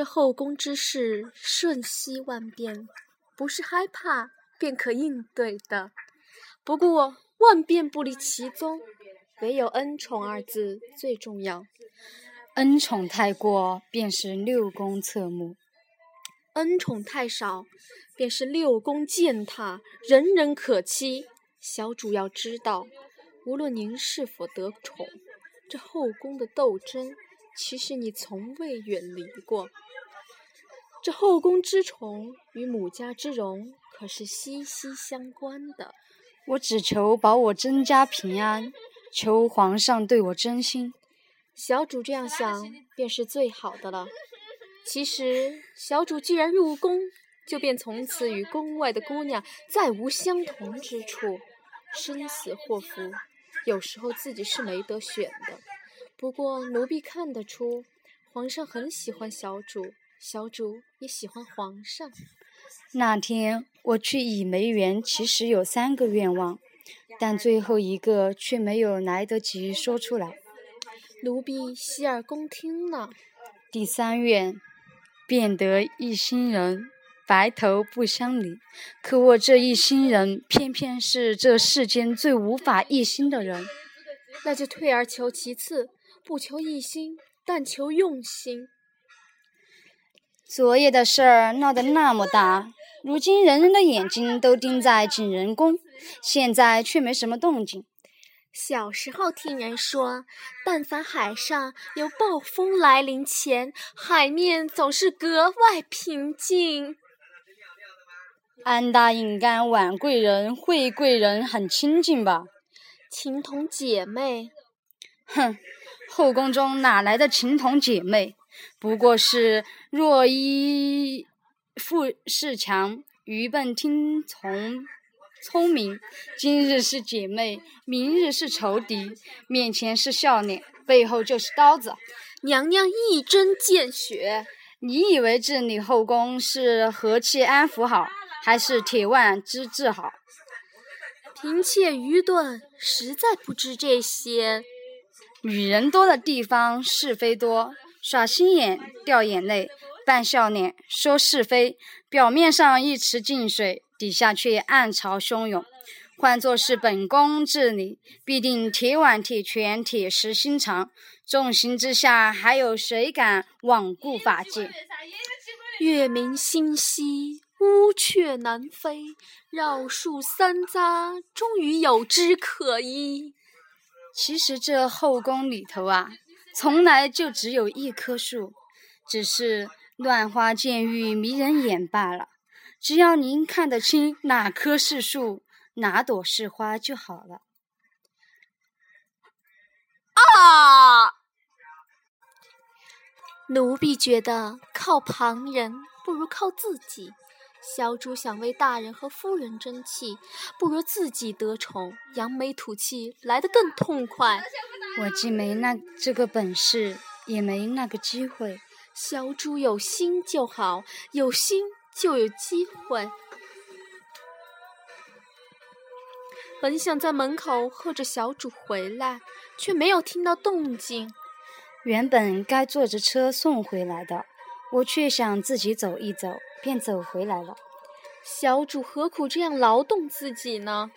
这后宫之事瞬息万变，不是害怕便可应对的。不过万变不离其宗，唯有恩宠二字最重要。恩宠太过，便是六宫侧目；恩宠太少，便是六宫践踏，人人可欺。小主要知道，无论您是否得宠，这后宫的斗争，其实你从未远离过。这后宫之宠与母家之荣，可是息息相关的。我只求保我甄家平安，求皇上对我真心。小主这样想，便是最好的了。其实，小主既然入宫，就便从此与宫外的姑娘再无相同之处。生死祸福，有时候自己是没得选的。不过，奴婢看得出，皇上很喜欢小主，小主也喜欢皇上。那天我去倚梅园，其实有三个愿望，但最后一个却没有来得及说出来。奴婢洗耳恭听了。第三愿，变得一心人，白头不相离。可我这一心人，偏偏是这世间最无法一心的人。那就退而求其次，不求一心，但求用心。昨夜的事儿闹得那么大，如今人人的眼睛都盯在景仁宫，现在却没什么动静。小时候听人说，但凡海上有暴风来临前，海面总是格外平静。安答应该婉贵人、惠贵人很亲近吧？情同姐妹。哼，后宫中哪来的情同姐妹？不过是若依附势强，愚笨听从。聪明，今日是姐妹，明日是仇敌。面前是笑脸，背后就是刀子。娘娘一针见血。你以为治理后宫是和气安抚好，还是铁腕之治好？嫔妾愚钝，实在不知这些。女人多的地方是非多，耍心眼掉眼泪，扮笑脸说是非，表面上一池静水。底下却暗潮汹涌，换作是本宫治理，必定铁腕铁拳、铁石心肠。重刑之下，还有谁敢罔顾法纪？月明星稀，乌鹊南飞，绕树三匝，终于有枝可依。其实这后宫里头啊，从来就只有一棵树，只是乱花渐欲迷人眼罢了。只要您看得清哪棵是树，哪朵是花就好了。啊！奴婢觉得靠旁人不如靠自己。小主想为大人和夫人争气，不如自己得宠，扬眉吐气来得更痛快。我既没那这个本事，也没那个机会。小主有心就好，有心。就有机会。本想在门口喝着小主回来，却没有听到动静。原本该坐着车送回来的，我却想自己走一走，便走回来了。小主何苦这样劳动自己呢？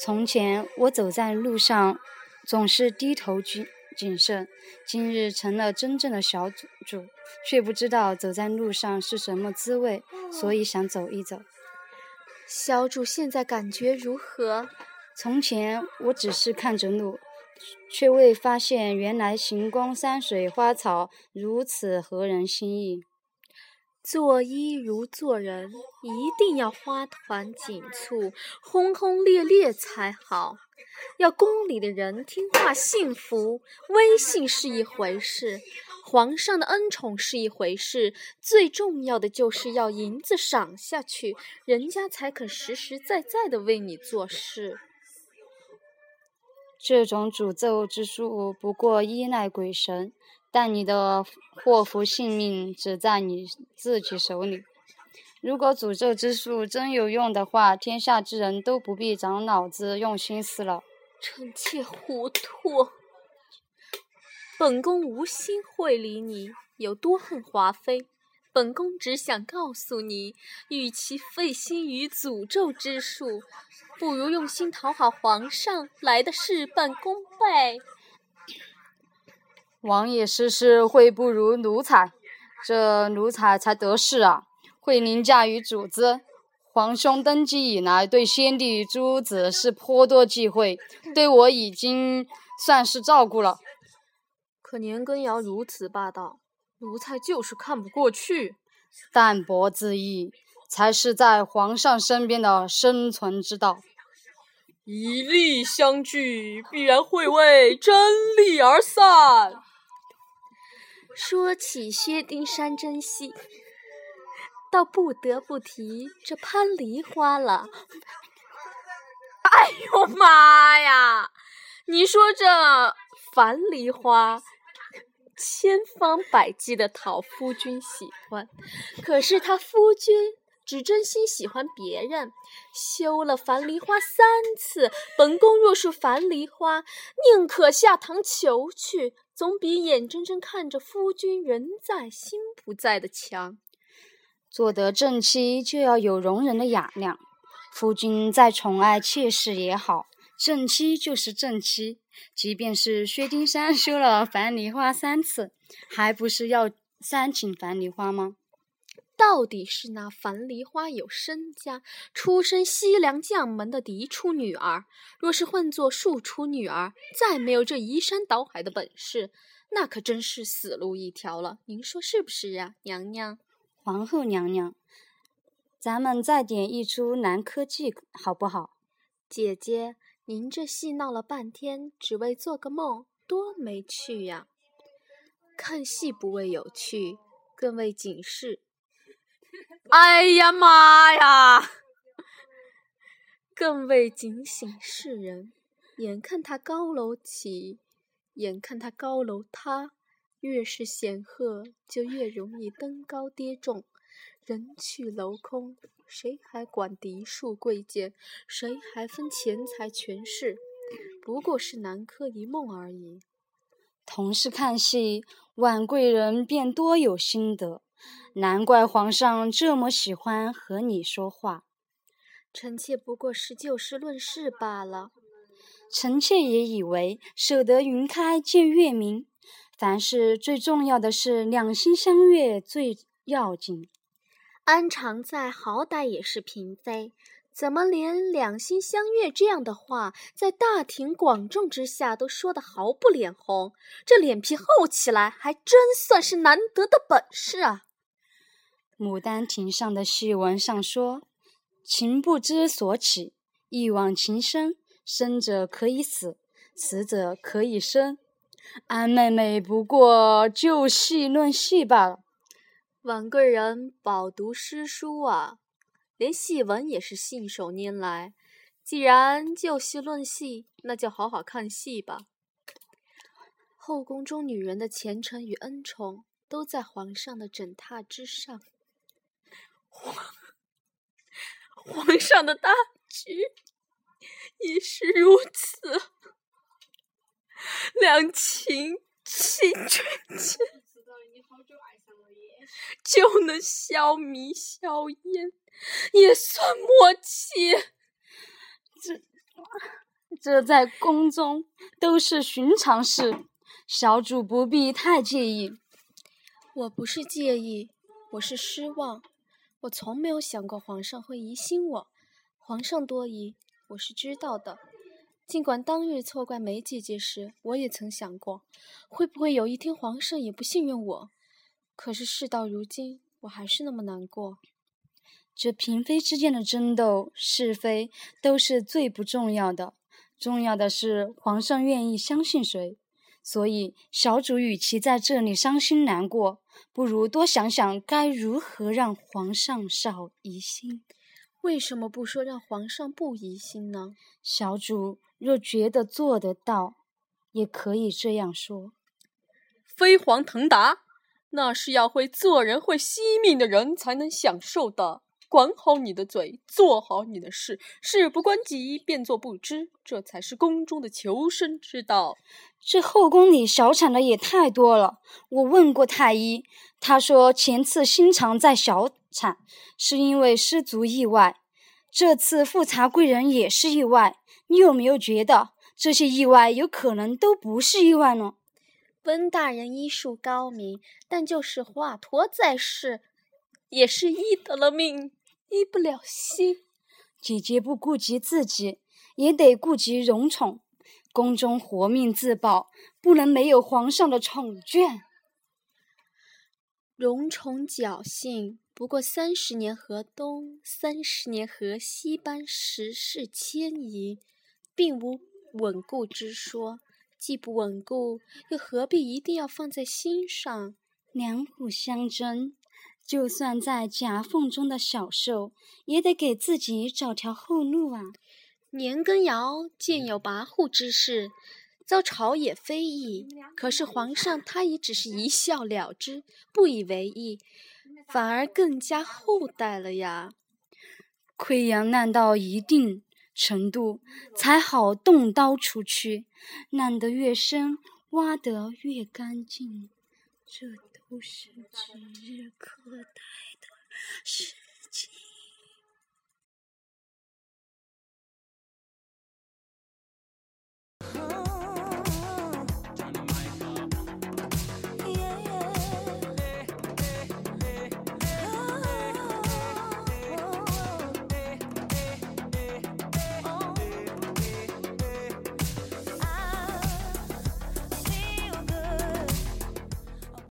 从前我走在路上，总是低头谨谨慎，今日成了真正的小主。却不知道走在路上是什么滋味，所以想走一走。小主现在感觉如何？从前我只是看着路，却未发现原来行宫山水花草如此合人心意。做衣如做人，一定要花团锦簇、轰轰烈烈才好。要宫里的人听话幸福，威信是一回事。皇上的恩宠是一回事，最重要的就是要银子赏下去，人家才肯实实在在的为你做事。这种诅咒之术不过依赖鬼神，但你的祸福性命只在你自己手里。如果诅咒之术真有用的话，天下之人都不必长脑子用心思了。臣妾糊涂。本宫无心会理你，有多恨华妃。本宫只想告诉你，与其费心于诅咒之术，不如用心讨好皇上，来的事半功倍。王爷失势会不如奴才，这奴才才得势啊，会凌驾于主子。皇兄登基以来，对先帝诸子是颇多忌讳，对我已经算是照顾了。可年羹尧如此霸道。奴才就是看不过去，淡泊自意才是在皇上身边的生存之道。一力相聚，必然会为真利而散。说起薛丁山真戏，倒不得不提这攀梨花了。哎呦妈呀！你说这樊梨花？千方百计的讨夫君喜欢，可是他夫君只真心喜欢别人，修了樊梨花三次。本宫若是樊梨花，宁可下堂求去，总比眼睁睁看着夫君人在心不在的强。做得正妻就要有容人的雅量，夫君再宠爱妾室也好。正妻就是正妻，即便是薛丁山修了樊梨花三次，还不是要三请樊梨花吗？到底是那樊梨花有身家，出身西凉将门的嫡出女儿。若是混作庶出女儿，再没有这移山倒海的本事，那可真是死路一条了。您说是不是啊，娘娘？皇后娘娘，咱们再点一出《南柯记》好不好？姐姐。您这戏闹了半天，只为做个梦，多没趣呀！看戏不为有趣，更为警示。哎呀妈呀！更为警醒世人。眼看他高楼起，眼看他高楼塌，越是显赫，就越容易登高跌重。人去楼空，谁还管嫡庶贵贱？谁还分钱财权势？不过是南柯一梦而已。同是看戏，婉贵人便多有心得，难怪皇上这么喜欢和你说话。臣妾不过是就事论事罢了。臣妾也以为守得云开见月明，凡事最重要的是两心相悦最要紧。安常在好歹也是嫔妃，怎么连两心相悦这样的话，在大庭广众之下都说得毫不脸红？这脸皮厚起来，还真算是难得的本事啊！《牡丹亭》上的戏文上说：“情不知所起，一往情深，生者可以死，死者可以生。”安妹妹不过就戏论戏罢了。婉贵人饱读诗书啊，连戏文也是信手拈来。既然就戏论戏，那就好好看戏吧。后宫中女人的前程与恩宠，都在皇上的枕榻之上。皇皇上的大局也是如此，两情情绝间。就能消弭硝烟，也算默契。这这在宫中都是寻常事，小主不必太介意。我不是介意，我是失望。我从没有想过皇上会疑心我。皇上多疑，我是知道的。尽管当日错怪梅姐姐时，我也曾想过，会不会有一天皇上也不信任我。可是事到如今，我还是那么难过。这嫔妃之间的争斗是非都是最不重要的，重要的是皇上愿意相信谁。所以小主与其在这里伤心难过，不如多想想该如何让皇上少疑心。为什么不说让皇上不疑心呢？小主若觉得做得到，也可以这样说。飞黄腾达。那是要会做人、会惜命的人才能享受的。管好你的嘴，做好你的事，事不关己便做不知，这才是宫中的求生之道。这后宫里小产的也太多了。我问过太医，他说前次心肠在小产，是因为失足意外；这次富察贵人也是意外。你有没有觉得这些意外有可能都不是意外呢？温大人医术高明，但就是华佗在世，也是医得了命。医不了心，姐姐不顾及自己，也得顾及荣宠。宫中活命自保，不能没有皇上的宠眷。荣宠侥幸，不过三十年河东，三十年河西般时事迁移，并无稳固之说。既不稳固，又何必一定要放在心上？两虎相争。就算在夹缝中的小兽，也得给自己找条后路啊！年羹尧见有跋扈之事，遭朝野非议，可是皇上他也只是一笑了之，不以为意，反而更加厚待了呀。溃疡烂到一定程度，才好动刀除去，烂得越深，挖得越干净。这。都是指日可待的事。